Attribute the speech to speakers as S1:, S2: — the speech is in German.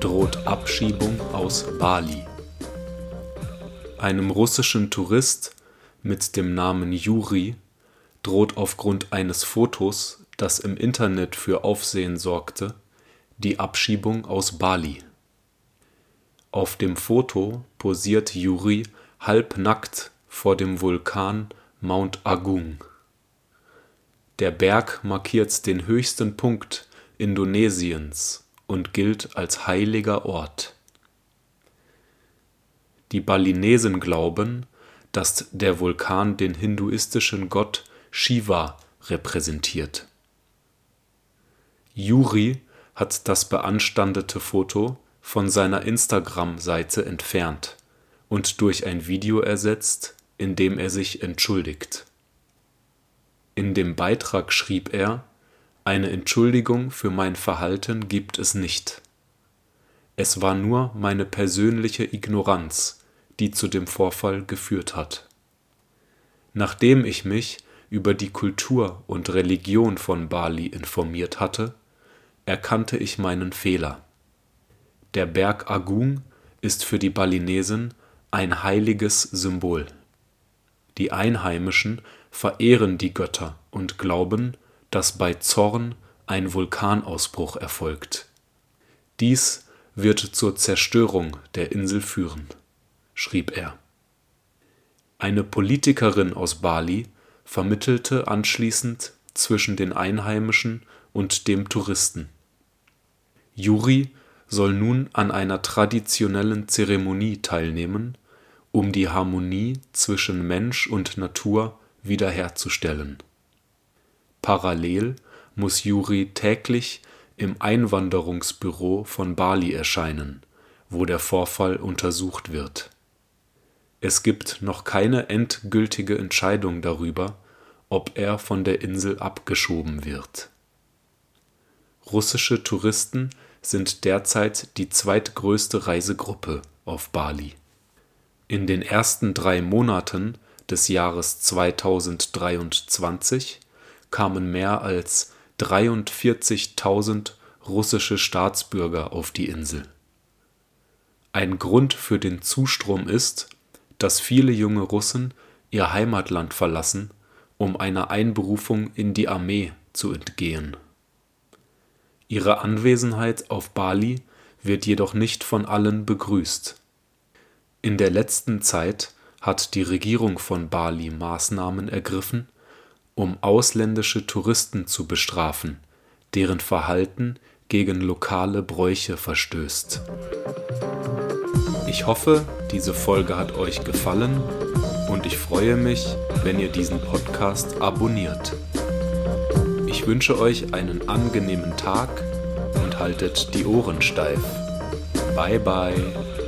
S1: droht Abschiebung aus Bali. Einem russischen Tourist mit dem Namen Juri droht aufgrund eines Fotos, das im Internet für Aufsehen sorgte, die Abschiebung aus Bali. Auf dem Foto posiert Juri halbnackt vor dem Vulkan Mount Agung. Der Berg markiert den höchsten Punkt Indonesiens und gilt als heiliger Ort. Die Balinesen glauben, dass der Vulkan den hinduistischen Gott Shiva repräsentiert. Juri hat das beanstandete Foto von seiner Instagram-Seite entfernt und durch ein Video ersetzt, in dem er sich entschuldigt in dem Beitrag schrieb er: „ Eine Entschuldigung für mein Verhalten gibt es nicht. Es war nur meine persönliche Ignoranz, die zu dem Vorfall geführt hat. Nachdem ich mich über die Kultur und Religion von Bali informiert hatte, erkannte ich meinen Fehler. Der Berg Agung ist für die Balinesen ein heiliges Symbol. Die Einheimischen verehren die Götter und glauben, dass bei Zorn ein Vulkanausbruch erfolgt. Dies wird zur Zerstörung der Insel führen, schrieb er. Eine Politikerin aus Bali vermittelte anschließend zwischen den Einheimischen und dem Touristen. Juri soll nun an einer traditionellen Zeremonie teilnehmen, um die Harmonie zwischen Mensch und Natur wiederherzustellen. Parallel muss Juri täglich im Einwanderungsbüro von Bali erscheinen, wo der Vorfall untersucht wird. Es gibt noch keine endgültige Entscheidung darüber, ob er von der Insel abgeschoben wird. Russische Touristen sind derzeit die zweitgrößte Reisegruppe auf Bali. In den ersten drei Monaten des Jahres 2023 kamen mehr als 43.000 russische Staatsbürger auf die Insel. Ein Grund für den Zustrom ist, dass viele junge Russen ihr Heimatland verlassen, um einer Einberufung in die Armee zu entgehen. Ihre Anwesenheit auf Bali wird jedoch nicht von allen begrüßt. In der letzten Zeit hat die Regierung von Bali Maßnahmen ergriffen, um ausländische Touristen zu bestrafen, deren Verhalten gegen lokale Bräuche verstößt. Ich hoffe, diese Folge hat euch gefallen und ich freue mich, wenn ihr diesen Podcast abonniert. Ich wünsche euch einen angenehmen Tag und haltet die Ohren steif. Bye bye.